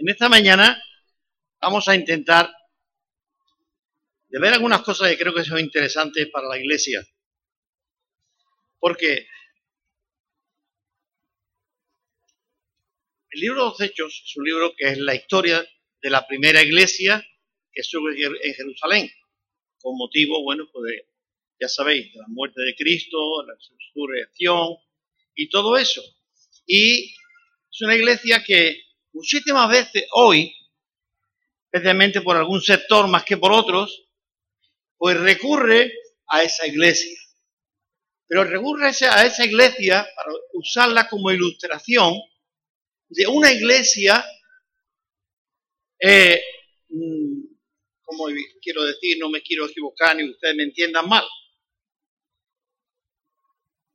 En esta mañana vamos a intentar de ver algunas cosas que creo que son interesantes para la iglesia. Porque el libro de los Hechos es un libro que es la historia de la primera iglesia que estuvo en Jerusalén, con motivo, bueno, pues ya sabéis, de la muerte de Cristo, la resurrección y todo eso. Y es una iglesia que muchísimas veces hoy, especialmente por algún sector más que por otros, pues recurre a esa iglesia. Pero recurre a esa iglesia para usarla como ilustración de una iglesia, eh, mm, como quiero decir, no me quiero equivocar ni ustedes me entiendan mal.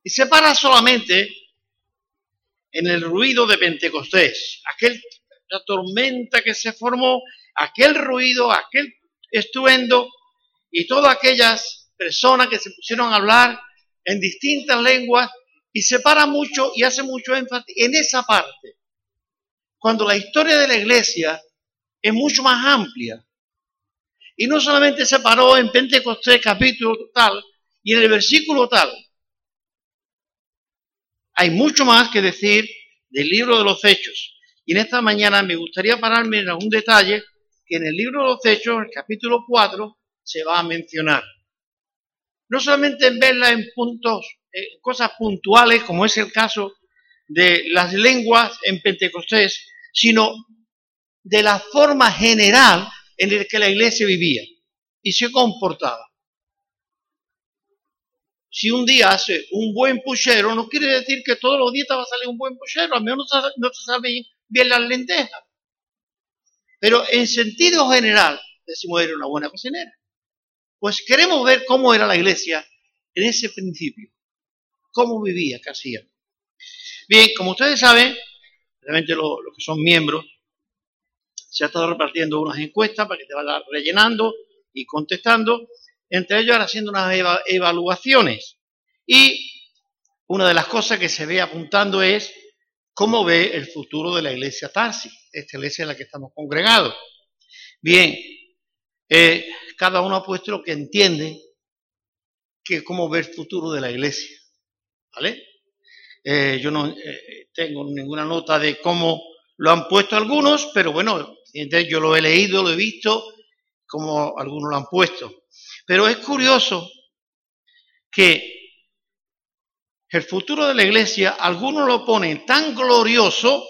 Y se para solamente en el ruido de Pentecostés, aquel, la tormenta que se formó, aquel ruido, aquel estruendo y todas aquellas personas que se pusieron a hablar en distintas lenguas y se para mucho y hace mucho énfasis en esa parte. Cuando la historia de la iglesia es mucho más amplia. Y no solamente se paró en Pentecostés capítulo tal y en el versículo tal, hay mucho más que decir del libro de los Hechos. Y en esta mañana me gustaría pararme en algún detalle que en el libro de los Hechos, el capítulo 4, se va a mencionar. No solamente en verla en puntos, en cosas puntuales, como es el caso de las lenguas en Pentecostés, sino de la forma general en la que la iglesia vivía y se comportaba si un día hace un buen puchero, no quiere decir que todos los días te va a salir un buen puchero, al menos no te salen bien las lentejas. Pero en sentido general, decimos era una buena cocinera. Pues queremos ver cómo era la iglesia en ese principio, cómo vivía, qué hacía. Bien, como ustedes saben, realmente los que son miembros, se ha estado repartiendo unas encuestas para que te vayas rellenando y contestando entre ellos haciendo unas evaluaciones. Y una de las cosas que se ve apuntando es cómo ve el futuro de la iglesia Tarsi, esta iglesia en la que estamos congregados. Bien, eh, cada uno ha puesto lo que entiende que cómo ve el futuro de la iglesia. ¿Vale? Eh, yo no eh, tengo ninguna nota de cómo lo han puesto algunos, pero bueno, yo lo he leído, lo he visto, como algunos lo han puesto. Pero es curioso que el futuro de la iglesia, algunos lo ponen tan glorioso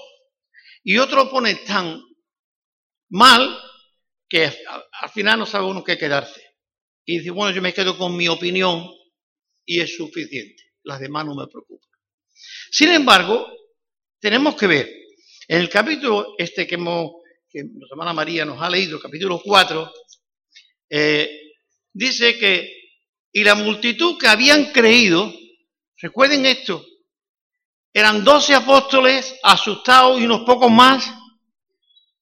y otros lo ponen tan mal que al final no sabe uno qué quedarse. Y dice, bueno, yo me quedo con mi opinión y es suficiente. Las demás no me preocupan. Sin embargo, tenemos que ver, en el capítulo este que, hemos, que nuestra hermana María nos ha leído, capítulo 4, eh, dice que, y la multitud que habían creído, recuerden esto, eran doce apóstoles asustados y unos pocos más,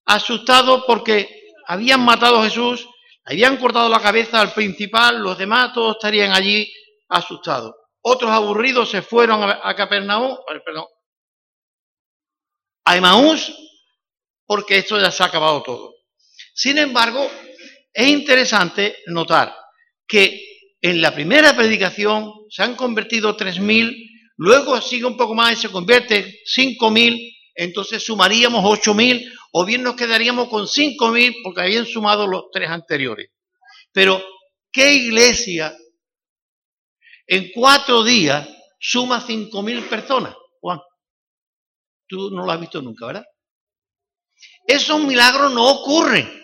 asustados porque habían matado a Jesús, habían cortado la cabeza al principal, los demás todos estarían allí asustados. Otros aburridos se fueron a, Capernaum, perdón, a Emaús, porque esto ya se ha acabado todo. Sin embargo, es interesante notar que en la primera predicación se han convertido 3.000, luego sigue un poco más y se convierte 5.000, entonces sumaríamos 8.000 o bien nos quedaríamos con 5.000 porque habían sumado los tres anteriores. Pero, ¿qué iglesia en cuatro días suma 5.000 personas? Juan, tú no lo has visto nunca, ¿verdad? Esos milagros no ocurren.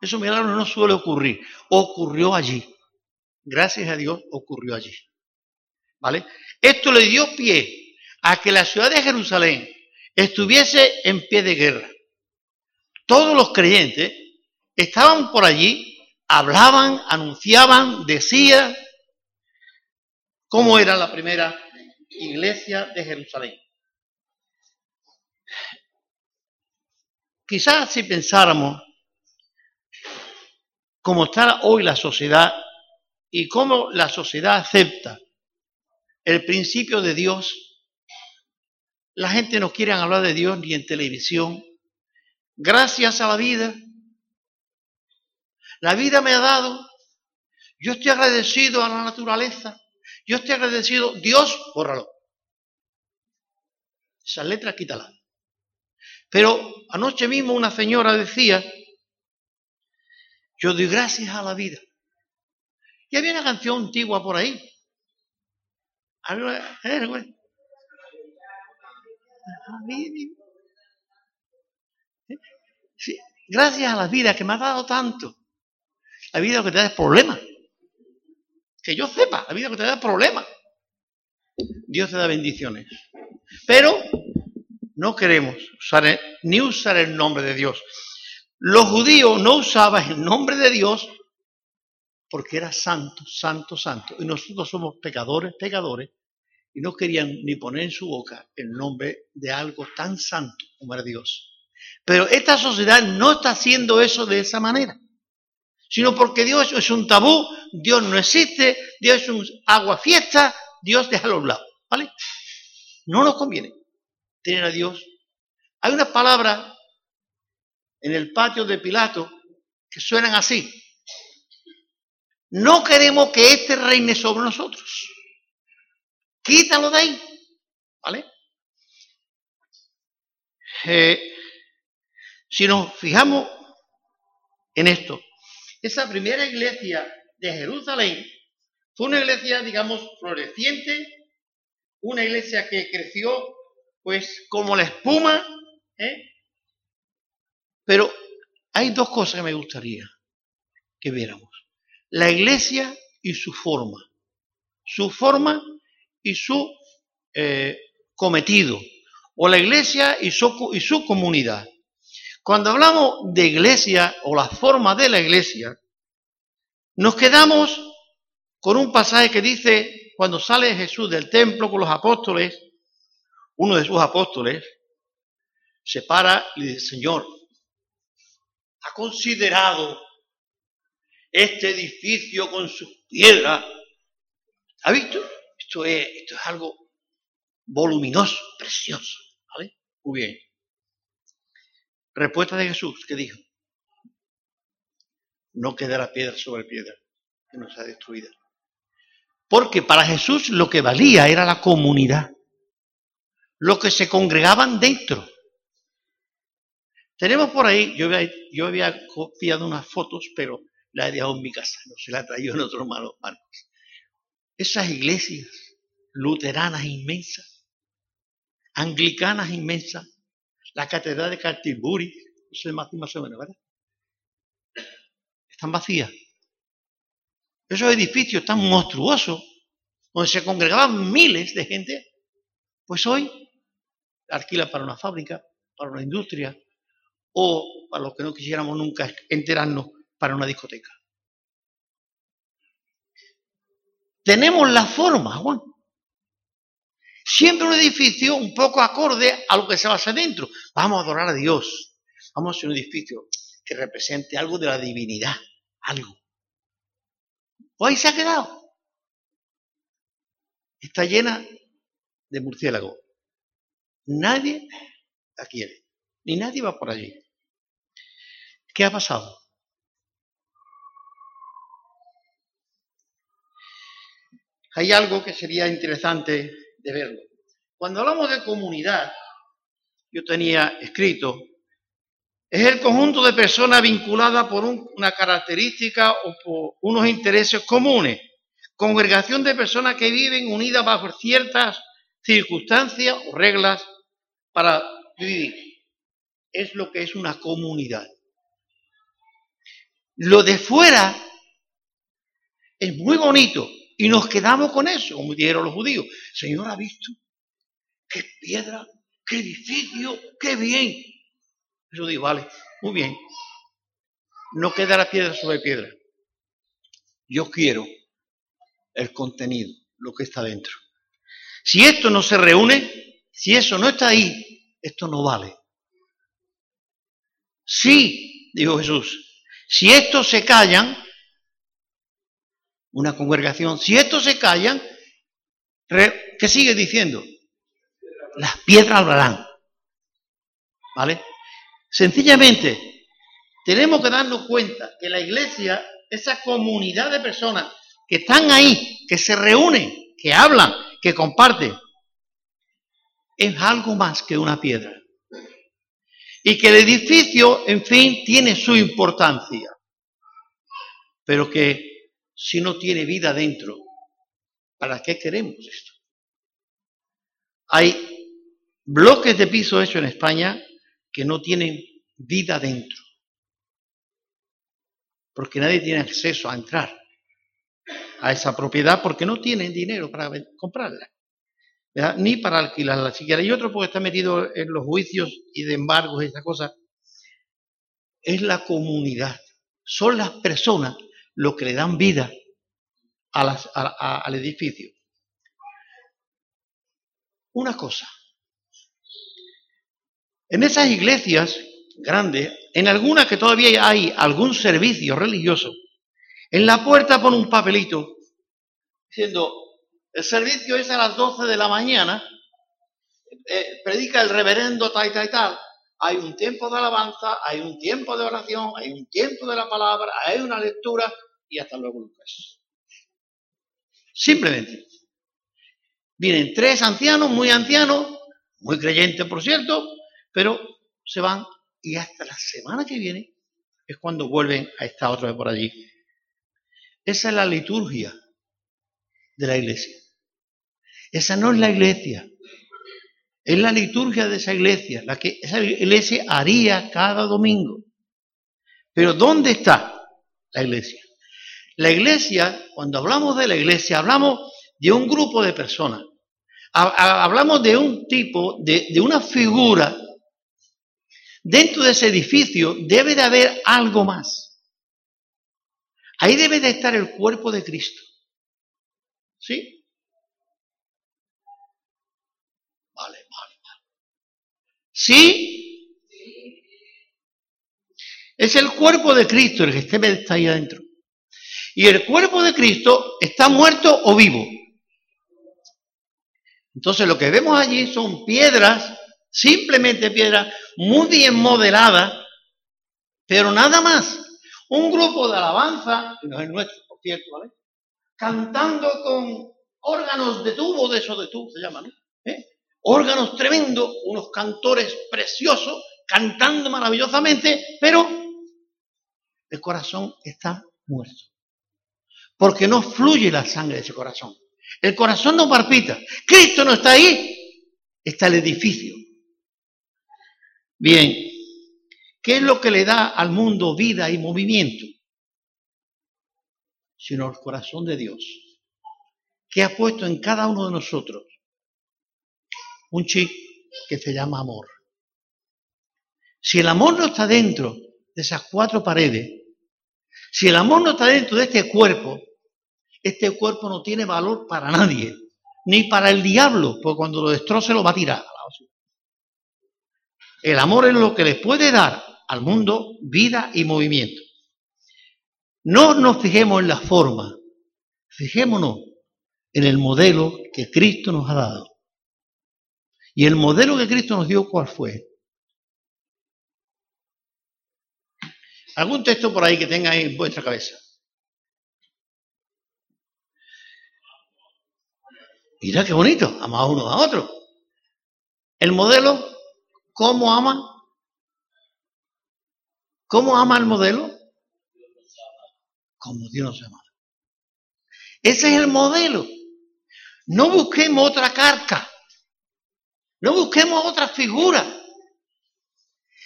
Eso milagro no suele ocurrir. Ocurrió allí. Gracias a Dios ocurrió allí. ¿Vale? Esto le dio pie a que la ciudad de Jerusalén estuviese en pie de guerra. Todos los creyentes estaban por allí, hablaban, anunciaban, decían cómo era la primera iglesia de Jerusalén. Quizás si pensáramos cómo está hoy la sociedad y cómo la sociedad acepta el principio de Dios, la gente no quiere hablar de Dios ni en televisión. Gracias a la vida. La vida me ha dado. Yo estoy agradecido a la naturaleza. Yo estoy agradecido. Dios, bórralo. Esas letras quítalas. Pero anoche mismo una señora decía, yo doy gracias a la vida. Y había una canción antigua por ahí. Eh, gracias a la vida que me ha dado tanto. La vida que te da problemas. Que yo sepa, la vida que te da problemas. Dios te da bendiciones. Pero no queremos usar ni usar el nombre de Dios. Los judíos no usaban el nombre de Dios porque era santo, santo, santo. Y nosotros somos pecadores, pecadores, y no querían ni poner en su boca el nombre de algo tan santo como era Dios. Pero esta sociedad no está haciendo eso de esa manera, sino porque Dios es un tabú, Dios no existe, Dios es un agua fiesta, Dios déjalo a un lado, ¿vale? No nos conviene tener a Dios. Hay unas palabras en el patio de Pilato que suenan así. No queremos que este reine sobre nosotros. Quítalo de ahí. ¿Vale? Eh, si nos fijamos en esto, esa primera iglesia de Jerusalén fue una iglesia, digamos, floreciente, una iglesia que creció, pues, como la espuma, ¿eh? Pero hay dos cosas que me gustaría que viéramos. La iglesia y su forma. Su forma y su eh, cometido. O la iglesia y su, y su comunidad. Cuando hablamos de iglesia o la forma de la iglesia, nos quedamos con un pasaje que dice, cuando sale Jesús del templo con los apóstoles, uno de sus apóstoles se para y dice, Señor, ha considerado este edificio con sus piedras. ¿Ha visto? Esto es, esto es algo voluminoso, precioso. ¿Vale? Muy bien. Respuesta de Jesús, que dijo? No quedará piedra sobre piedra, que no sea destruida. Porque para Jesús lo que valía era la comunidad, lo que se congregaban dentro. Tenemos por ahí, yo había, copiado unas fotos, pero la he dejado en mi casa, no se la ha traído en otro malo, Marcos. Esas iglesias luteranas inmensas, anglicanas inmensas, la catedral de Canterbury, no sé más, más o menos, ¿verdad? Están vacías. Esos edificios tan monstruosos, donde se congregaban miles de gente, pues hoy alquila para una fábrica, para una industria, o para los que no quisiéramos nunca enterarnos, para una discoteca. Tenemos la forma, Juan. Siempre un edificio un poco acorde a lo que se basa dentro. Vamos a adorar a Dios. Vamos a hacer un edificio que represente algo de la divinidad, algo. O ahí se ha quedado. Está llena de murciélagos. Nadie la quiere, ni nadie va por allí. ¿Qué ha pasado? Hay algo que sería interesante de verlo. Cuando hablamos de comunidad, yo tenía escrito, es el conjunto de personas vinculadas por una característica o por unos intereses comunes. Congregación de personas que viven unidas bajo ciertas circunstancias o reglas para vivir. Es lo que es una comunidad. Lo de fuera es muy bonito y nos quedamos con eso, como dijeron los judíos. Señor, ¿ha visto? ¡Qué piedra! ¡Qué edificio! ¡Qué bien! Yo digo, vale, muy bien. No quedará piedra sobre piedra. Yo quiero el contenido, lo que está dentro. Si esto no se reúne, si eso no está ahí, esto no vale. Sí, dijo Jesús, si estos se callan, una congregación, si estos se callan, ¿qué sigue diciendo? las piedras hablarán. ¿Vale? Sencillamente, tenemos que darnos cuenta que la iglesia, esa comunidad de personas que están ahí, que se reúnen, que hablan, que comparten, es algo más que una piedra. Y que el edificio, en fin, tiene su importancia. Pero que si no tiene vida dentro, ¿para qué queremos esto? Hay bloques de piso hechos en España que no tienen vida dentro. Porque nadie tiene acceso a entrar a esa propiedad porque no tienen dinero para comprarla ni para alquilarla siquiera. Y otro porque está metido en los juicios y de embargos y esa cosa. Es la comunidad. Son las personas lo que le dan vida al edificio. Una cosa. En esas iglesias grandes, en algunas que todavía hay algún servicio religioso, en la puerta pone un papelito diciendo el servicio es a las 12 de la mañana, eh, predica el reverendo tal, tal, tal. Hay un tiempo de alabanza, hay un tiempo de oración, hay un tiempo de la palabra, hay una lectura y hasta luego Lucas. Simplemente. Vienen tres ancianos, muy ancianos, muy creyentes por cierto, pero se van y hasta la semana que viene es cuando vuelven a estar otra vez por allí. Esa es la liturgia de la iglesia. Esa no es la iglesia. Es la liturgia de esa iglesia, la que esa iglesia haría cada domingo. Pero ¿dónde está la iglesia? La iglesia, cuando hablamos de la iglesia, hablamos de un grupo de personas. Hablamos de un tipo, de, de una figura. Dentro de ese edificio debe de haber algo más. Ahí debe de estar el cuerpo de Cristo. ¿Sí? Vale, vale, vale. ¿Sí? Es el cuerpo de Cristo el que está ahí adentro. Y el cuerpo de Cristo está muerto o vivo. Entonces lo que vemos allí son piedras, simplemente piedras muy bien modeladas, pero nada más. Un grupo de alabanza, que no es nuestro, por cierto, ¿vale? Cantando con órganos de tubo, de eso de tubo se llama, ¿no? ¿Eh? Órganos tremendos, unos cantores preciosos, cantando maravillosamente, pero el corazón está muerto. Porque no fluye la sangre de ese corazón. El corazón no palpita. Cristo no está ahí, está el edificio. Bien, ¿qué es lo que le da al mundo vida y movimiento? Sino el corazón de Dios, que ha puesto en cada uno de nosotros un chip que se llama amor. Si el amor no está dentro de esas cuatro paredes, si el amor no está dentro de este cuerpo, este cuerpo no tiene valor para nadie, ni para el diablo, porque cuando lo destroce lo va a tirar. El amor es lo que le puede dar al mundo vida y movimiento. No nos fijemos en la forma, fijémonos en el modelo que Cristo nos ha dado. Y el modelo que Cristo nos dio, ¿cuál fue? ¿Algún texto por ahí que tenga en vuestra cabeza? Mira qué bonito, ama uno a otro. El modelo, ¿cómo ama? ¿Cómo ama el modelo? Como Dios nos ama. Ese es el modelo. No busquemos otra carta. No busquemos otra figura.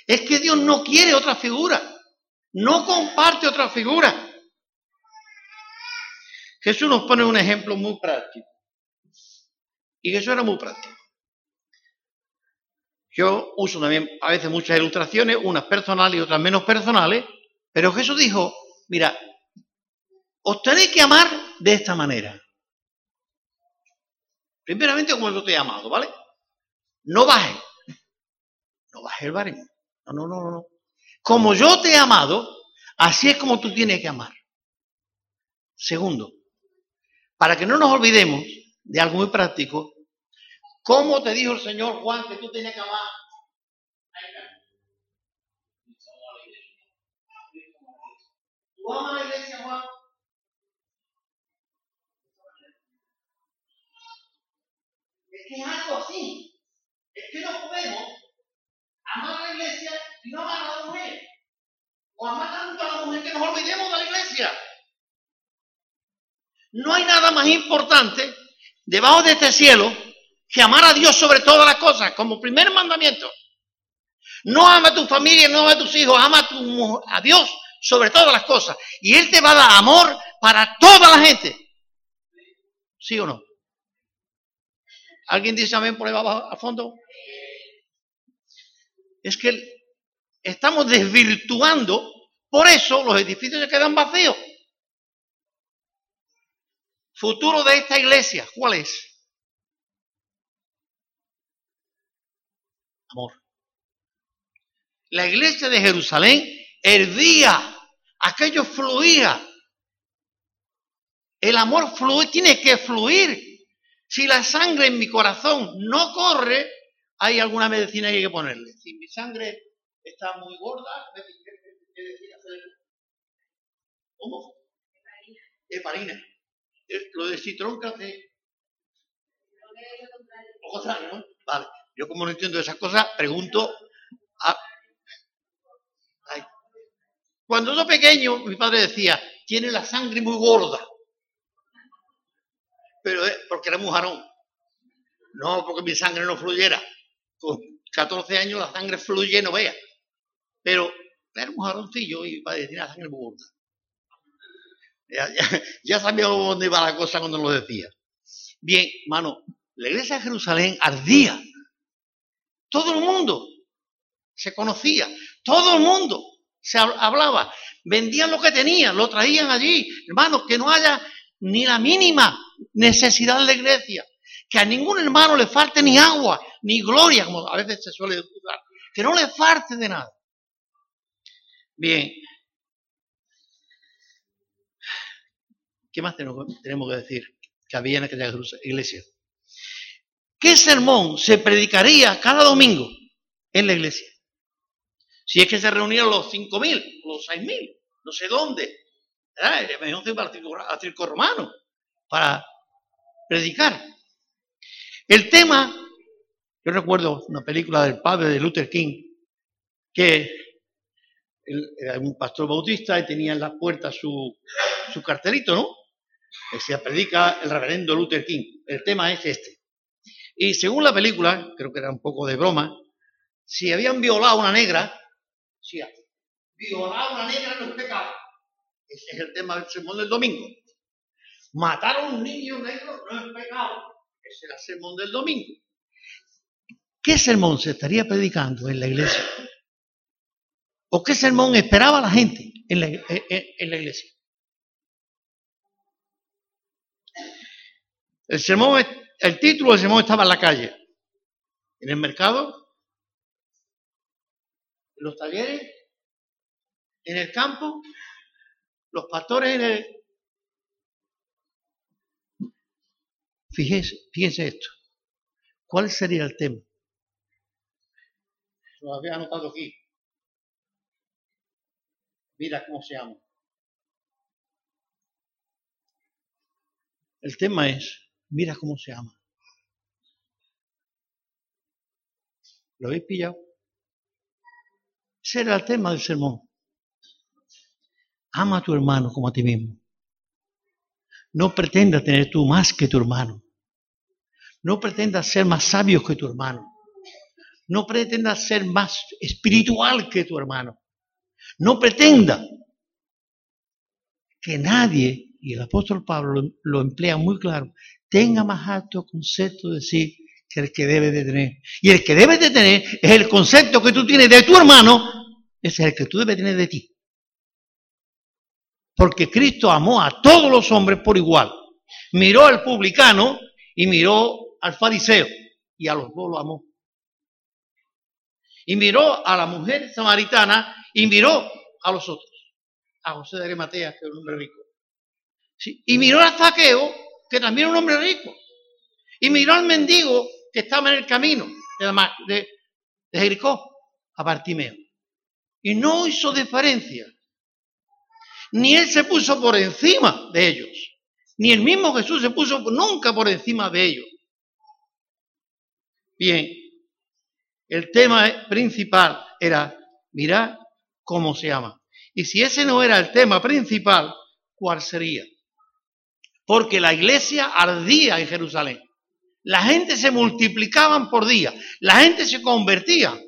Es que Dios no quiere otra figura. No comparte otra figura. Jesús nos pone un ejemplo muy práctico. Y eso era muy práctico. Yo uso también a veces muchas ilustraciones, unas personales y otras menos personales, pero Jesús dijo, mira, os tenéis que amar de esta manera. Primeramente, como yo te he amado, ¿vale? No baje. No baje el baremo. No, no, no, no. Como yo te he amado, así es como tú tienes que amar. Segundo, para que no nos olvidemos de algo muy práctico, ¿Cómo te dijo el Señor Juan que tú tenías que amar? ¿Tú amas la iglesia, Juan? Es que es algo así. Es que no podemos amar a la iglesia y no amar a la mujer. O amar tanto a la mujer que nos olvidemos de la iglesia. No hay nada más importante debajo de este cielo que amar a Dios sobre todas las cosas, como primer mandamiento. No ama a tu familia, no ama a tus hijos, ama tu, a Dios sobre todas las cosas. Y Él te va a dar amor para toda la gente. ¿Sí o no? ¿Alguien dice amén por ahí abajo al fondo? Es que estamos desvirtuando, por eso los edificios se quedan vacíos. Futuro de esta iglesia, ¿cuál es? Amor. La iglesia de Jerusalén hervía, aquello fluía. El amor fluye, tiene que fluir. Si la sangre en mi corazón no corre, hay alguna medicina que hay que ponerle. Si mi sangre está muy gorda, ¿qué decir ¿Cómo? Heparina. Lo de citrón hace. Lo contrario, ¿no? Vale. Yo como no entiendo esas cosas, pregunto a... Cuando yo pequeño, mi padre decía, tiene la sangre muy gorda pero es porque era mujarón. No porque mi sangre no fluyera. Con 14 años la sangre fluye, no vea. Pero era un mujaroncillo y decir la sangre muy gorda. Ya, ya, sabía dónde iba la cosa cuando lo decía. Bien, mano, la iglesia de Jerusalén ardía. Todo el mundo se conocía. Todo el mundo se hablaba. Vendían lo que tenían, lo traían allí. Hermanos, que no haya ni la mínima necesidad de la iglesia. Que a ningún hermano le falte ni agua, ni gloria, como a veces se suele decir. Que no le falte de nada. Bien. ¿Qué más tenemos, que decir que había en aquella iglesia? ¿Qué sermón se predicaría cada domingo en la iglesia? Si es que se reunían los cinco mil, los seis mil, no sé dónde, al circo romano para predicar. El tema, yo recuerdo una película del padre de Luther King, que era un pastor bautista y tenía en la puerta su, cartelito, ¿no? Decía, predica el reverendo Luther King. El tema es este. Y según la película, creo que era un poco de broma, si habían violado a una negra, si violar a una negra no es pecado. Ese es el tema del sermón del domingo. Matar a un niño negro no es pecado. Era el sermón del domingo. ¿Qué sermón se estaría predicando en la iglesia? ¿O qué sermón esperaba la gente en la, en la iglesia? El sermón, el título del sermón estaba en la calle, en el mercado, en los talleres, en el campo los pastores en el... Fíjese, fíjese esto. ¿Cuál sería el tema? Lo había anotado aquí. Mira cómo se llama. El tema es, mira cómo se llama. ¿Lo habéis pillado? Ese era el tema del sermón. Ama a tu hermano como a ti mismo. No pretendas tener tú más que tu hermano. No pretendas ser más sabio que tu hermano. No pretendas ser más espiritual que tu hermano. No pretenda que nadie, y el apóstol Pablo lo, emplea muy claro, tenga más alto concepto de sí que el que debe de tener. Y el que debe de tener es el concepto que tú tienes de tu hermano, es el que tú debes tener de ti. Porque Cristo amó a todos los hombres por igual. Miró al publicano y miró al fariseo y a los dos lo amó. Y miró a la mujer samaritana y miró a los otros. A José de Arimatea, que era un hombre rico. Y miró a Zaqueo, que también era un hombre rico. Y miró al mendigo que estaba en el camino de, de Jericó, a Bartimeo. Y no hizo diferencia. Ni él se puso por encima de ellos. Ni el mismo Jesús se puso nunca por encima de ellos. Bien, el tema principal era, mirar cómo se llama. Y si ese no era el tema principal, ¿cuál sería? Porque la iglesia ardía en Jerusalén. La gente se multiplicaban por día. La gente se convertía.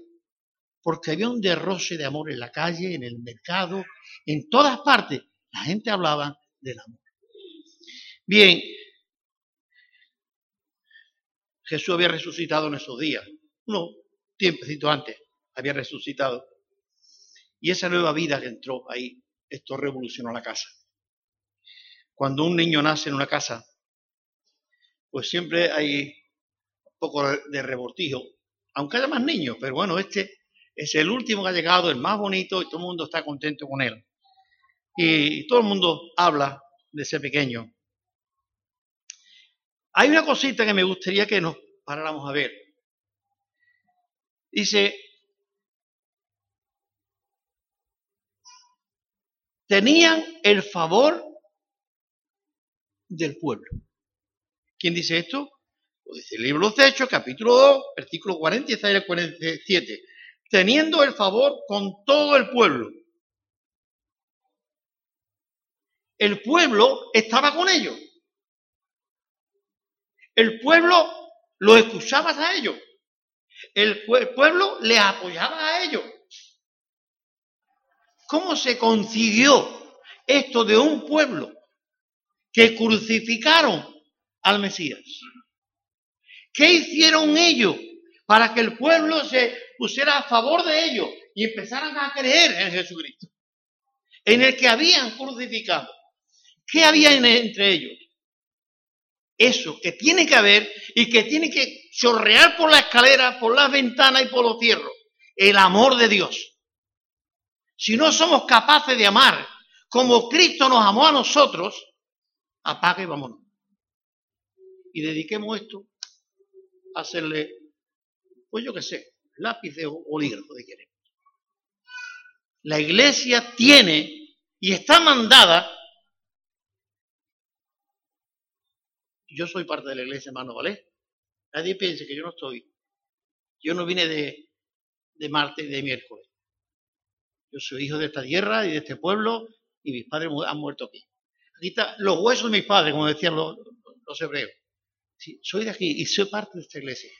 Porque había un derroche de amor en la calle, en el mercado, en todas partes. La gente hablaba del amor. Bien, Jesús había resucitado en esos días. No, tiempecito antes había resucitado. Y esa nueva vida que entró ahí, esto revolucionó la casa. Cuando un niño nace en una casa, pues siempre hay un poco de rebortijo, aunque haya más niños, pero bueno, este es el último que ha llegado, el más bonito, y todo el mundo está contento con él. Y todo el mundo habla de ese pequeño. Hay una cosita que me gustaría que nos paráramos a ver. Dice, tenían el favor del pueblo. ¿Quién dice esto? Lo dice el libro de Hechos, capítulo 2, versículo 40 y el 47. Teniendo el favor con todo el pueblo. El pueblo estaba con ellos. El pueblo lo escuchaba a ellos. El pueblo le apoyaba a ellos. ¿Cómo se consiguió esto de un pueblo que crucificaron al Mesías? ¿Qué hicieron ellos para que el pueblo se pusiera a favor de ellos y empezaran a creer en Jesucristo? En el que habían crucificado. ¿Qué había entre ellos? Eso que tiene que haber y que tiene que chorrear por la escalera, por las ventanas y por los fierros. El amor de Dios. Si no somos capaces de amar como Cristo nos amó a nosotros, apaga y vámonos. Y dediquemos esto a hacerle, pues yo qué sé, lápiz de bolígrafo de querer. La iglesia tiene y está mandada. Yo soy parte de la iglesia, hermano, ¿vale? Nadie piense que yo no estoy. Yo no vine de, de martes y de miércoles. Yo soy hijo de esta tierra y de este pueblo y mis padres han muerto aquí. Aquí están los huesos de mis padres, como decían los, hebreos. soy de aquí y soy parte de esta iglesia.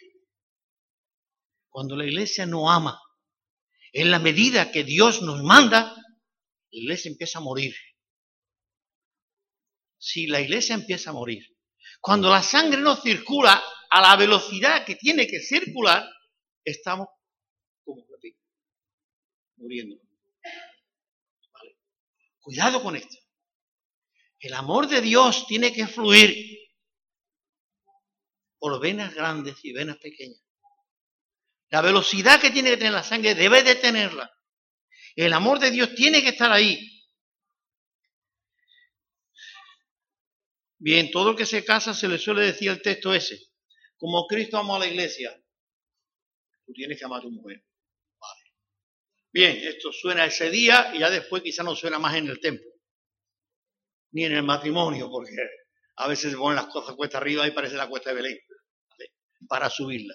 Cuando la iglesia no ama, en la medida que Dios nos manda, la iglesia empieza a morir. Si la iglesia empieza a morir, cuando la sangre no circula a la velocidad que tiene que circular, estamos como muriendo. Cuidado con esto. El amor de Dios tiene que fluir por venas grandes y venas pequeñas. La velocidad que tiene que tener la sangre debe de tenerla. El amor de Dios tiene que estar ahí. Bien, todo el que se casa se le suele decir el texto ese. Como Cristo amó a la iglesia, tú tienes que amar a tu mujer. Bien, esto suena ese día y ya después quizá no suena más en el templo, ni en el matrimonio, porque a veces se ponen las cosas cuesta arriba y parece la cuesta de Belén, para subirla.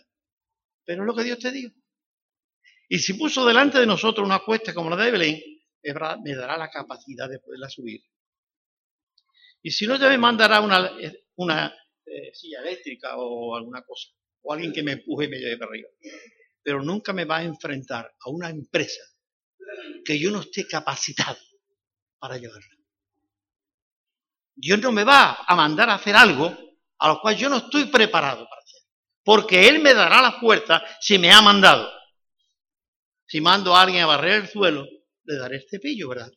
Pero es lo que Dios te dio. Y si puso delante de nosotros una cuesta como la de Belén, me dará la capacidad de poderla subir. Y si no, ya me mandará una, eh, silla eléctrica o alguna cosa, o alguien que me empuje y me lleve para arriba pero nunca me va a enfrentar a una empresa que yo no esté capacitado para llevarla. Dios no me va a mandar a hacer algo a lo cual yo no estoy preparado para porque Él me dará la fuerza si me ha mandado. Si mando a alguien a barrer el suelo, le daré el cepillo, ¿verdad?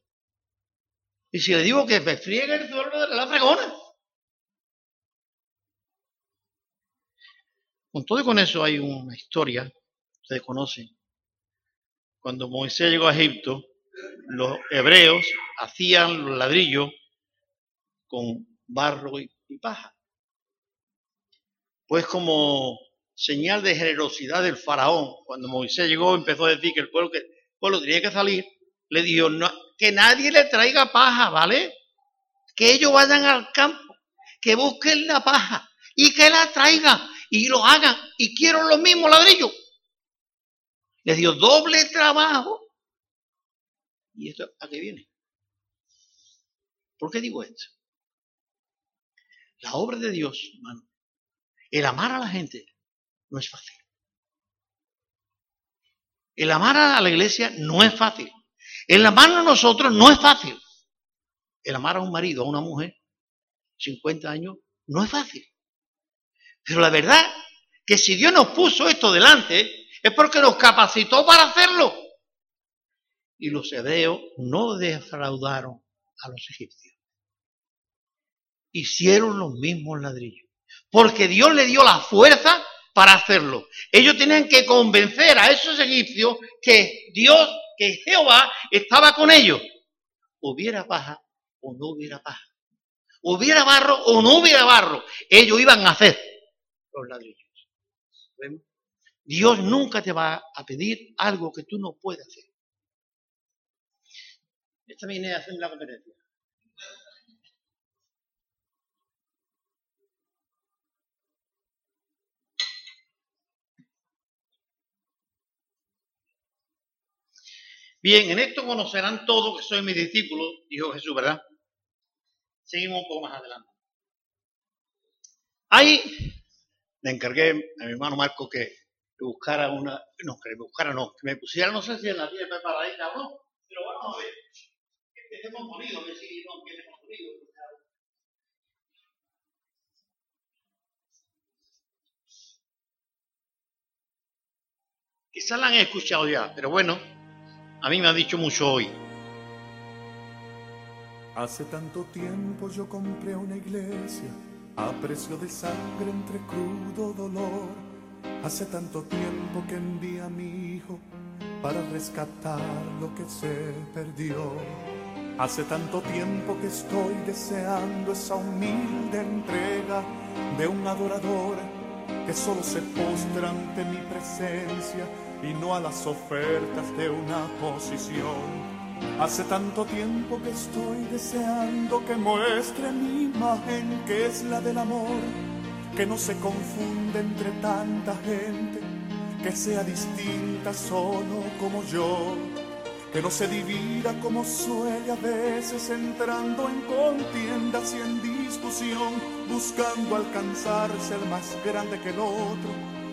Y si le digo que me friegue el suelo, le daré la fregona. Con todo y con eso hay una historia ustedes conocen. Cuando Moisés llegó a Egipto, los hebreos hacían los ladrillos con barro y, paja. Pues como señal de generosidad del faraón, cuando Moisés llegó, empezó a decir que el pueblo, que tenía que salir, le dijo que nadie le traiga paja, ¿vale? Que ellos vayan al campo, que busquen la paja y que la traigan y lo hagan. Y quiero los mismos ladrillos. Le dio doble trabajo. ¿Y esto a qué viene? ¿Por qué digo esto? La obra de Dios, hermano, el amar a la gente no es fácil. El amar a la iglesia no es fácil. El amar a nosotros no es fácil. El amar a un marido, a una mujer, 50 años, no es fácil. Pero la verdad que si Dios nos puso esto delante, es porque nos capacitó para hacerlo. Y los hebreos no defraudaron a los egipcios. Hicieron los mismos ladrillos. Porque Dios le dio la fuerza para hacerlo. Ellos tenían que convencer a esos egipcios que Dios, que Jehová estaba con ellos. Hubiera paja o no hubiera paja. Hubiera barro o no hubiera barro. Ellos iban a hacer los ladrillos. Dios nunca te va a pedir algo que tú no puedes hacer. Esta viene a hacer la conferencia. Bien, en esto conocerán todos que soy mi discípulo, dijo Jesús, ¿verdad? Seguimos un poco más adelante. Ahí le encargué a mi hermano Marco que buscara una, no, que me buscara, no, que me pusiera, no sé si en la tiene preparadita o no, pero vamos a ver, que ponidos, que si no, estemos ponidos. Quizás la han escuchado ya, pero bueno, a mí me ha dicho mucho hoy. Hace tanto tiempo yo compré una iglesia a precio de sangre entre crudo dolor. Hace tanto tiempo que envía a mi hijo para rescatar lo que se perdió. Hace tanto tiempo que estoy deseando esa humilde entrega de un adorador que solo se postra ante mi presencia y no a las ofertas de una posición. Hace tanto tiempo que estoy deseando que muestre mi imagen, que es la del amor, que no se confunde entre tanta gente, que sea distinta solo como yo, que no se divida como suele a veces entrando en contiendas y en discusión, buscando alcanzarse el más grande que el otro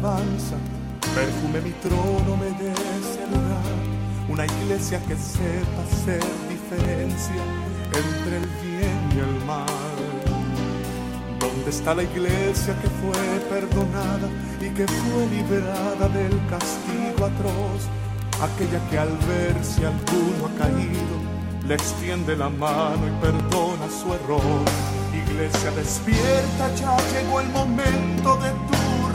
alabanza perfume mi trono, me lugar. Una iglesia que sepa hacer diferencia entre el bien y el mal. ¿Dónde está la iglesia que fue perdonada y que fue liberada del castigo atroz? Aquella que al ver si alguno ha caído, le extiende la mano y perdona su error Iglesia despierta, ya llegó el momento de tu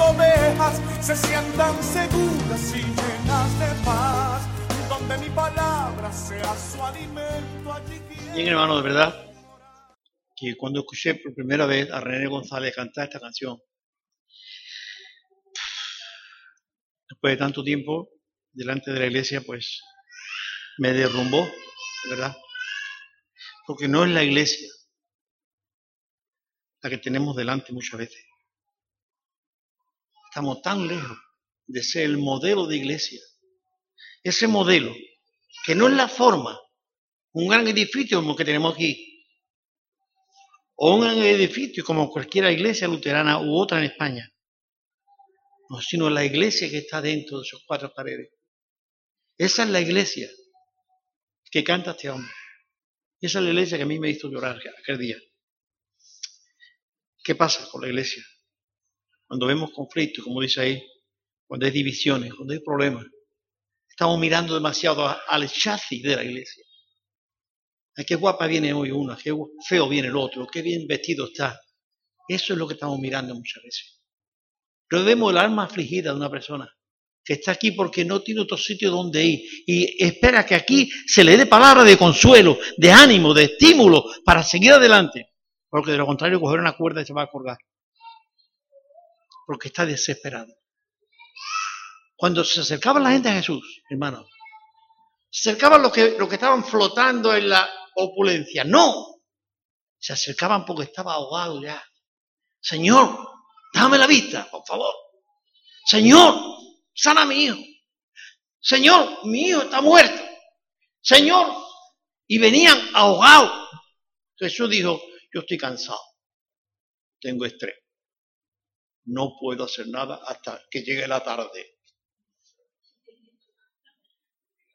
Ovejas se sientan seguras y llenas de paz, donde mi palabra sea su alimento. Bien, hermano, de verdad que cuando escuché por primera vez a René González cantar esta canción, después de tanto tiempo delante de la iglesia, pues me derrumbó, de verdad. Porque no es la iglesia la que tenemos delante muchas veces. Estamos tan lejos de ser el modelo de iglesia. Ese modelo, que no es la forma, un gran edificio como que tenemos aquí, o un gran edificio como cualquier iglesia luterana u otra en España, no, sino la iglesia que está dentro de sus cuatro paredes. Esa es la iglesia que canta este hombre. Esa es la iglesia que a mí me hizo llorar aquel día. ¿Qué pasa con la iglesia? Cuando vemos conflictos, como dice ahí, cuando hay divisiones, cuando hay problemas, estamos mirando demasiado al chasis de la iglesia. Ay, qué guapa viene hoy una, qué feo viene el otro, qué bien vestido está. Eso es lo que estamos mirando muchas veces. Pero vemos el alma afligida de una persona que está aquí porque no tiene otro sitio donde ir y espera que aquí se le dé palabra de consuelo, de ánimo, de estímulo para seguir adelante. Porque de lo contrario, coger una cuerda y se va a colgar. Porque está desesperado. Cuando se acercaba la gente a Jesús, hermano, se acercaban los que, los que estaban flotando en la opulencia. No, se acercaban porque estaba ahogado ya. Señor, dame la vista, por favor. Señor, sana a mi hijo. Señor, mi hijo está muerto. Señor, y venían ahogados. Jesús dijo, yo estoy cansado, tengo estrés, no puedo hacer nada hasta que llegue la tarde.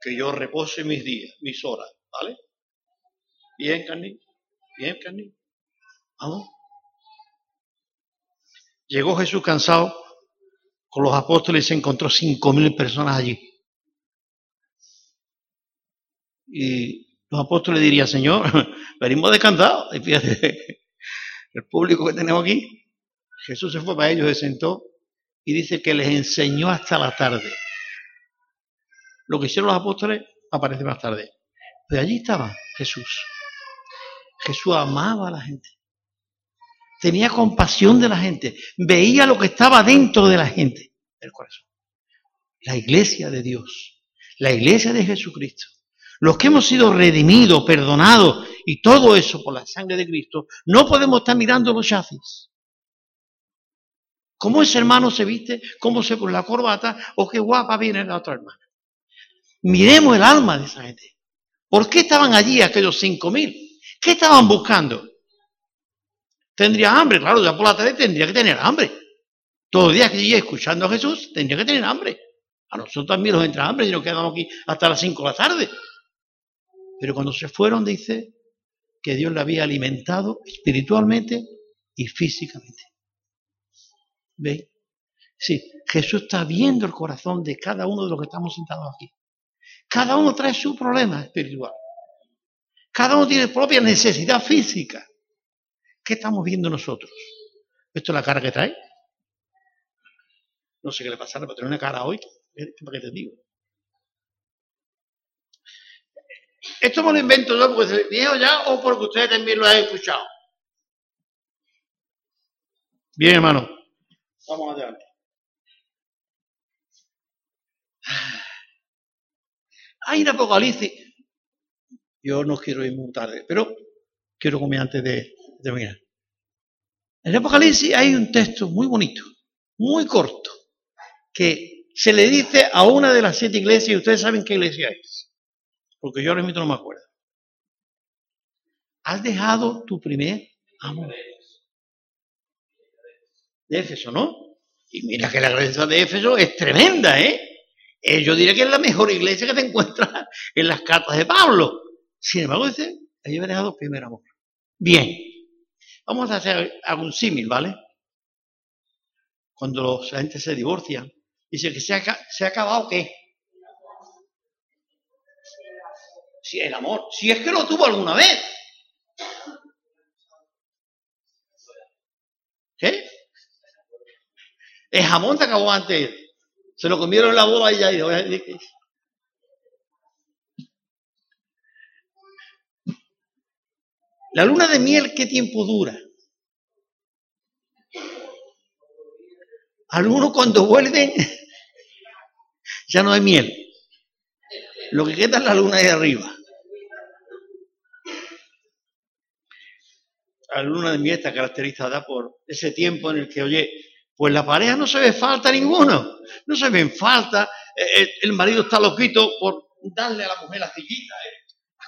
Que yo repose mis días, mis horas, ¿vale? Bien, Carni, bien, Carni. Vamos. Llegó Jesús cansado con los apóstoles y se encontró cinco mil personas allí. Y los apóstoles dirían, Señor, venimos descansados. El público que tenemos aquí, Jesús se fue para ellos, se sentó y dice que les enseñó hasta la tarde. Lo que hicieron los apóstoles aparece más tarde. Pero allí estaba Jesús. Jesús amaba a la gente. Tenía compasión de la gente. Veía lo que estaba dentro de la gente, del corazón. La iglesia de Dios. La iglesia de Jesucristo los que hemos sido redimidos, perdonados y todo eso por la sangre de Cristo, no podemos estar mirando los chasis. ¿Cómo ese hermano se viste? ¿Cómo se pone la corbata? ¿O qué guapa viene la otra hermana? Miremos el alma de esa gente. ¿Por qué estaban allí aquellos cinco mil? ¿Qué estaban buscando? ¿Tendría hambre? Claro, ya por la tarde tendría que tener hambre. Todos los días que llegué escuchando a Jesús, tendría que tener hambre. A nosotros también nos entra hambre y nos quedamos aquí hasta las cinco de la tarde. Pero cuando se fueron dice que Dios la había alimentado espiritualmente y físicamente. ¿Veis? Sí, Jesús está viendo el corazón de cada uno de los que estamos sentados aquí. Cada uno trae su problema espiritual. Cada uno tiene propia necesidad física. ¿Qué estamos viendo nosotros? ¿Esto es la cara que trae? No sé qué le pasará, pero tener una cara hoy. ¿Para qué te digo? Esto me lo invento yo porque se lo dijo ya o porque ustedes también lo han escuchado. Bien, hermano. Vamos adelante. Hay un Apocalipsis. Yo no quiero ir muy tarde, pero quiero comer antes de terminar. En el Apocalipsis hay un texto muy bonito, muy corto, que se le dice a una de las siete iglesias, y ustedes saben qué iglesia es porque yo ahora mismo no me acuerdo. Has dejado tu primer amor. De Éfeso, ¿no? Y mira que la iglesia de Éfeso es tremenda, ¿eh? ¿eh? Yo diría que es la mejor iglesia que te encuentras en las cartas de Pablo. Sin embargo, dice, ahí he dejado primer amor. Bien, vamos a hacer algún símil, ¿vale? Cuando la gente se divorcia, dice que se ha, se ha acabado, ¿qué? Si el amor, si es que lo tuvo alguna vez. ¿Qué? El jamón se acabó antes. Se lo comieron en la boda y ya. La luna de miel, ¿qué tiempo dura? Algunos cuando vuelven ya no hay miel. Lo que queda es la luna de arriba. La luna de miel está caracterizada por ese tiempo en el que, oye, pues la pareja no se ve falta ninguno. No se ve falta. Eh, eh, el, marido está loquito por darle a la mujer la sillita. Eh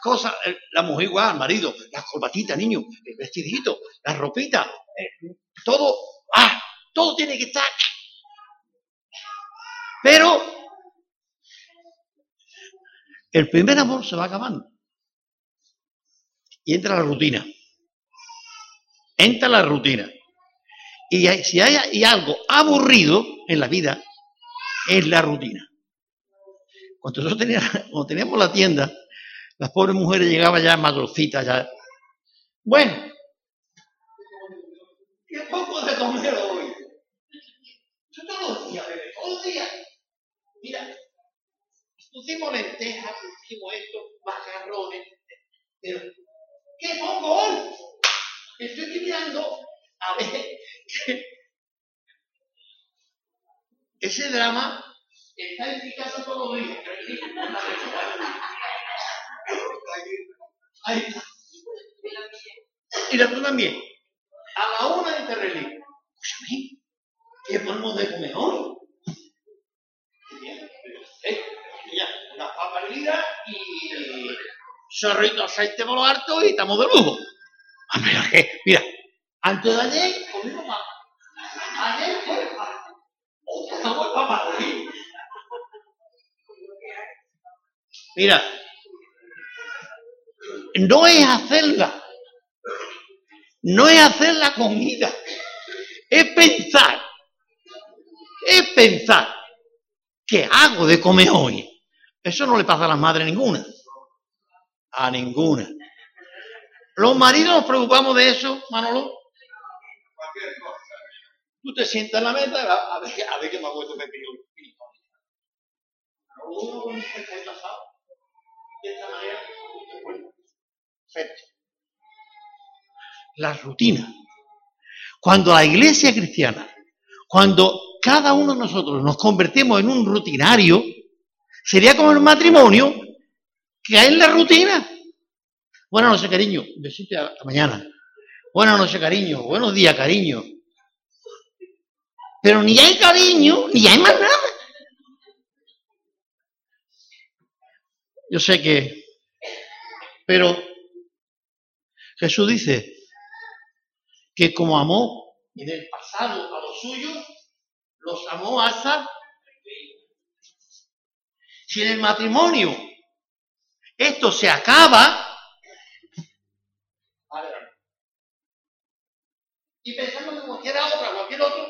cosas, eh, la mujer igual, el marido, las corbatitas, niño, el vestidito, la ropita, eh, todo, ah, todo tiene que estar. Pero el primer amor se va acabando. Y entra la rutina. Entra la rutina. Y si hay algo aburrido en la vida, es la rutina. Cuando nosotros teníamos, cuando teníamos la tienda, las pobres mujeres llegaban ya madrocitas, ya. Bueno, qué poco de comer hoy. Yo todos los días, bebé, todos los días. Mira, pusimos lentejas, pusimos esto, macarrones, pero qué poco hoy. Estoy mirando a ver ese drama está en mi casa todos los días. Ahí está. Y la tú también. A la una de Terrelí. Escúchame, ¿qué ponemos de comer hoy? Una papa hervida y chorrito aceite por lo harto y estamos de lujo. Mira, antes de ayer comimos papa. Ayer fue papa. Otra estamos papa. Mira, no es hacerla, no es hacer la comida, es pensar, es pensar, ¿qué hago de comer hoy? Eso no le pasa a las madres ninguna, a ninguna. Los maridos nos preocupamos de eso, Manolo. Tú te sientas en la mesa a ver, a ver qué me acuerdo que pidió. Uno con un de esta manera, bueno, la rutina. Cuando la iglesia cristiana, cuando cada uno de nosotros nos convertimos en un rutinario, sería como el matrimonio que hay en la rutina. Buenas noches, cariño. Besito hasta mañana. Buenas noches, cariño. Buenos días, cariño. Pero ni hay cariño, ni hay más nada. Yo sé que, pero Jesús dice que como amó en el pasado a los suyos, los amó hasta si en el matrimonio esto se acaba, y pensando que cualquier otra, cualquier otro,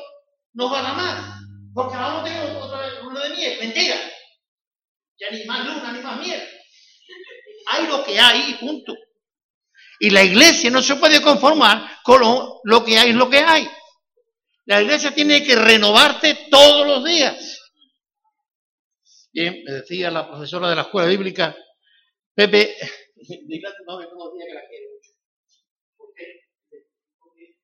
nos va a más, porque vamos a tener otra luna de miel, mentira, ya ni más luna ni más miel, hay lo que hay, punto. Y la iglesia no se puede conformar con lo, que hay, lo que hay. La iglesia tiene que renovarte todos los días. Bien, me decía la profesora de la escuela bíblica, Pepe, los días que la quiere mucho. ¿Por qué? Porque no lo creí.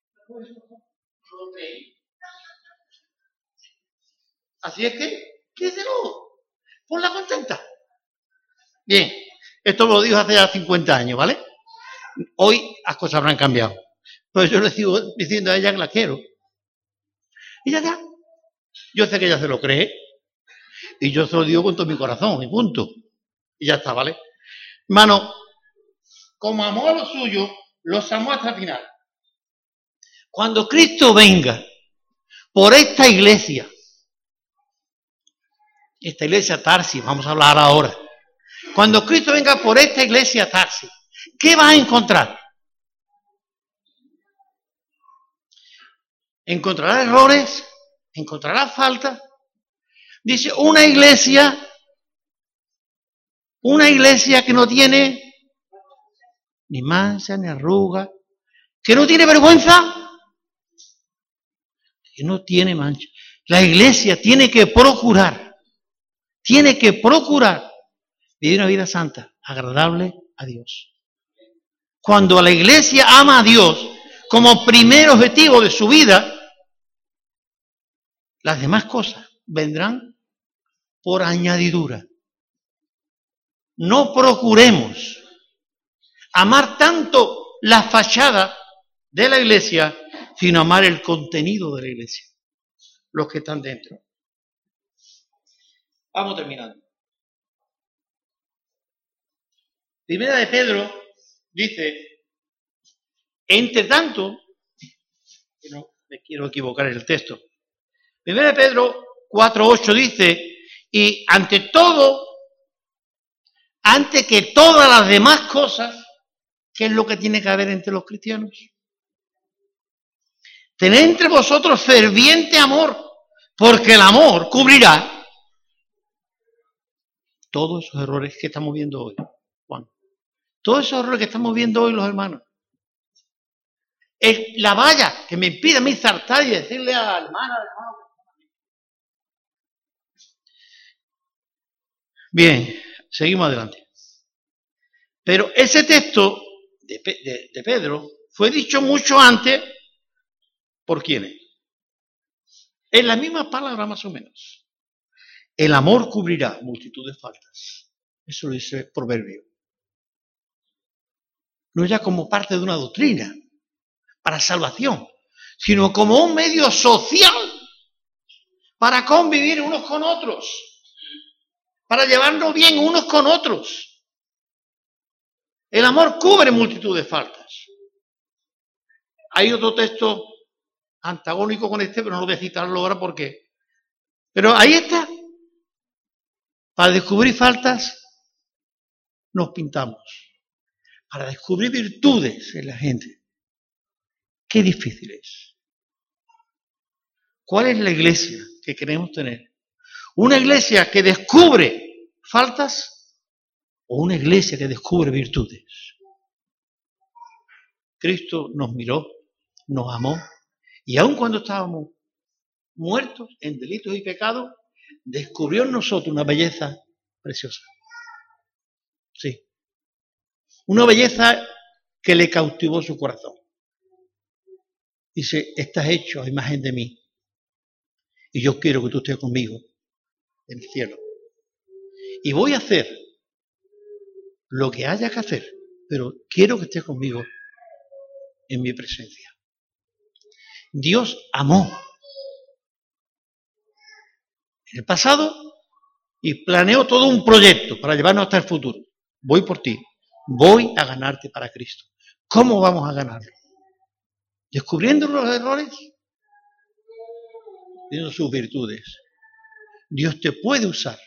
Así es que, quédelo, ponla contenta. Bien, esto lo dijo hace ya 50 años, ¿vale? Hoy las cosas habrán cambiado. Pues yo le sigo diciendo a ella que la quiero. Y ya está. Yo sé que ella se lo cree. Y yo se lo digo con todo mi corazón, y punto. Y ya está, ¿vale? Hermano, como amó a lo suyo, los amó hasta el final. Cuando Cristo venga por esta iglesia, esta iglesia Tarsi, vamos a hablar ahora. Cuando Cristo venga por esta iglesia Tarsi, ¿qué va a encontrar? Encontrará errores, encontrará faltas. Dice, una iglesia, una iglesia que no tiene ni mancha ni arruga, que no tiene vergüenza, que no tiene mancha. La iglesia tiene que procurar, tiene que procurar vivir una vida santa, agradable a Dios. Cuando la iglesia ama a Dios como primer objetivo de su vida, las demás cosas vendrán por añadidura. No procuremos amar tanto la fachada de la iglesia, sino amar el contenido de la iglesia, los que están dentro. Vamos terminando. Primera de Pedro dice, entre tanto, no me quiero equivocar en el texto, Primera de Pedro 4.8 dice, y ante todo, ante que todas las demás cosas, ¿qué es lo que tiene que haber entre los cristianos? Tened entre vosotros ferviente amor, porque el amor cubrirá todos esos errores que estamos viendo hoy, Juan. Todos esos errores que estamos viendo hoy los hermanos. Es la valla que me impide a mí saltar y decirle a la hermana, al hermano, Bien, seguimos adelante. Pero ese texto de, de Pedro fue dicho mucho antes ¿Por quiénes? En la misma palabra más o menos. El amor cubrirá multitud de faltas. Eso lo dice Proverbio. No ya como parte de una doctrina para salvación, sino como un medio social para convivir unos con otros, para llevarnos bien unos con otros. El amor cubre multitud de faltas. Hay otro texto antagónico con este, pero no lo voy a citarlo ahora porque. Pero ahí está. Para descubrir faltas, nos pintamos. Para descubrir virtudes en la gente. Qué difícil es. ¿Cuál es la iglesia que queremos tener? ¿Una iglesia que descubre faltas o una iglesia que descubre virtudes? Cristo nos miró, nos amó, y aun cuando estábamos muertos en delitos y pecados, descubrió en nosotros una belleza preciosa. Sí. Una belleza que le cautivó su corazón. Dice, estás hecho a imagen de mí. Y yo quiero que tú estés conmigo en el cielo. Y voy a hacer lo que haya que hacer, pero quiero que estés conmigo en mi presencia. Dios amó el pasado y planeó todo un proyecto para llevarnos hasta el futuro. Voy por ti, voy a ganarte para Cristo. ¿Cómo vamos a ganarlo? ¿Descubriendo los errores? Viendo sus virtudes. Dios te puede usar.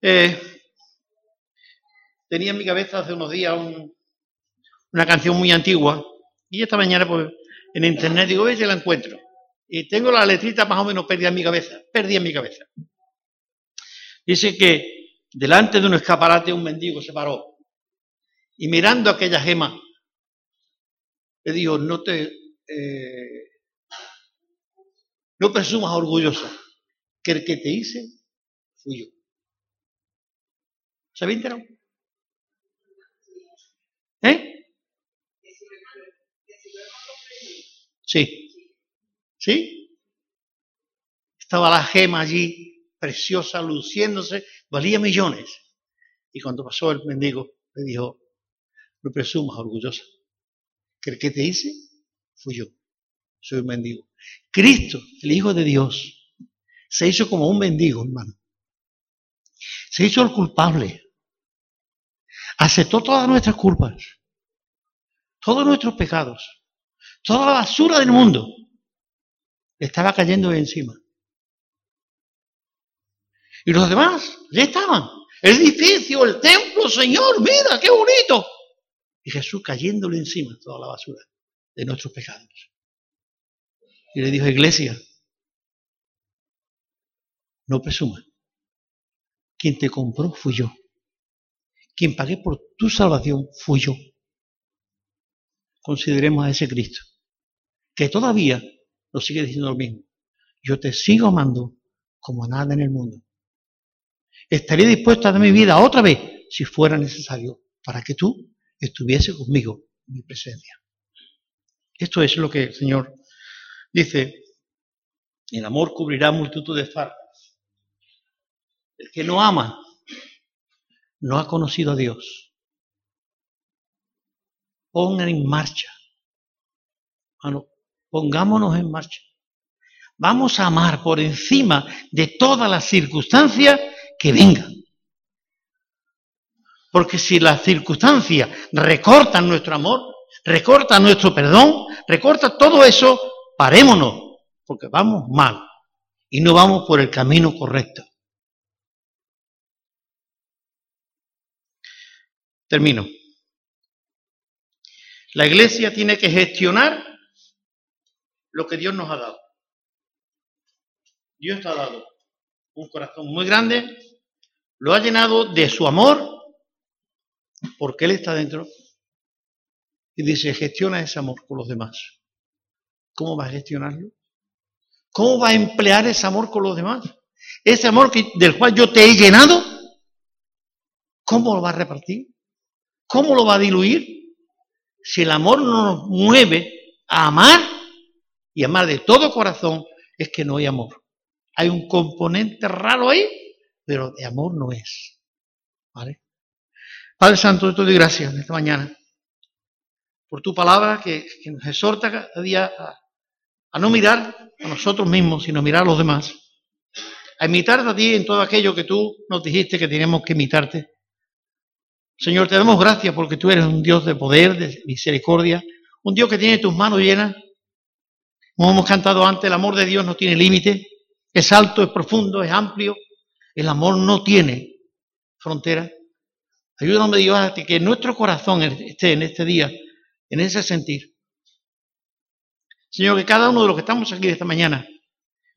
Eh, tenía en mi cabeza hace unos días una canción muy antigua y esta mañana pues en internet, digo, oye, la encuentro. Y tengo la letrita más o menos perdida en mi cabeza, perdida en mi cabeza. Dice que delante de un escaparate un mendigo se paró y mirando aquella gema, le dijo, no te, eh, no presumas orgullosa, que el que te hice fui yo. ¿Se había enterado? ¿Eh? Sí. ¿Sí? Estaba la gema allí, preciosa, luciéndose, valía millones. Y cuando pasó el mendigo, le dijo, no presumas, orgullosa, que el que te hice fui yo, soy un mendigo. Cristo, el Hijo de Dios, se hizo como un mendigo, hermano. Se hizo el culpable. Aceptó todas nuestras culpas, todos nuestros pecados Toda la basura del mundo le estaba cayendo encima. Y los demás ya estaban. El edificio, el templo, Señor, mira, qué bonito. Y Jesús cayéndole encima toda la basura de nuestros pecados. Y le dijo, iglesia, no presuma. Quien te compró fui yo. Quien pagué por tu salvación fui yo. Consideremos a ese Cristo que todavía nos sigue diciendo lo mismo. yo te sigo amando como nada en el mundo. Estaría dispuesto a dar mi vida otra vez si fuera necesario para que tú estuviese conmigo en mi presencia. Esto es lo que el Señor dice, el amor cubrirá multitud de faltas. El que no ama no ha conocido a Dios. Pongan en marcha. pongámonos en marcha. Vamos a amar por encima de todas las circunstancias que vengan. Porque si las circunstancias recortan nuestro amor, recortan nuestro perdón, recortan todo eso, parémonos, porque vamos mal y no vamos por el camino correcto. Termino. La iglesia tiene que gestionar lo que Dios nos ha dado. Dios te ha dado un corazón muy grande, lo ha llenado de su amor, porque Él está dentro, y dice, gestiona ese amor con los demás. ¿Cómo va a gestionarlo? ¿Cómo va a emplear ese amor con los demás? Ese amor del cual yo te he llenado, ¿cómo lo va a repartir? ¿Cómo lo va a diluir? Si el amor no nos mueve a amar y amar de todo corazón, es que no hay amor. Hay un componente raro ahí, pero de amor no es. Padre Santo, te doy gracias esta mañana por tu palabra que, nos exhorta cada día a, no mirar a nosotros mismos, sino mirar a los demás. A imitarte a ti en todo aquello que tú nos dijiste que tenemos que imitarte. Señor, te damos gracias porque tú eres un Dios de poder, de misericordia, un Dios que tiene tus manos llenas. Como hemos cantado antes, el amor de Dios no tiene límite, es alto, es profundo, es amplio. El amor no tiene frontera. Ayúdame, Dios, a que nuestro corazón esté en este día, en ese sentir. Señor, que cada uno de los que estamos aquí esta mañana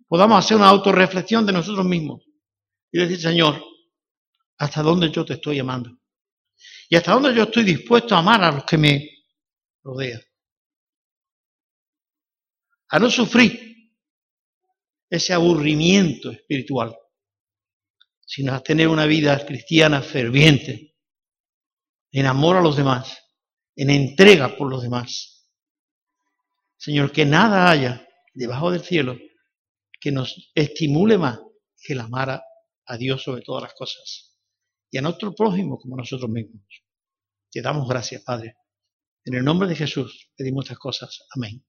podamos hacer una autorreflexión de nosotros mismos y decir, Señor, ¿hasta dónde yo te estoy amando? Y hasta dónde yo estoy dispuesto a amar a los que me rodean. A no sufrir ese aburrimiento espiritual, sino a tener una vida cristiana ferviente, en amor a los demás, en entrega por los demás. Señor, que nada haya debajo del cielo que nos estimule más que el amar a Dios sobre todas las cosas y a nuestro prójimo como nosotros mismos. Te damos gracias, Padre. En el nombre de Jesús pedimos estas cosas. Amén.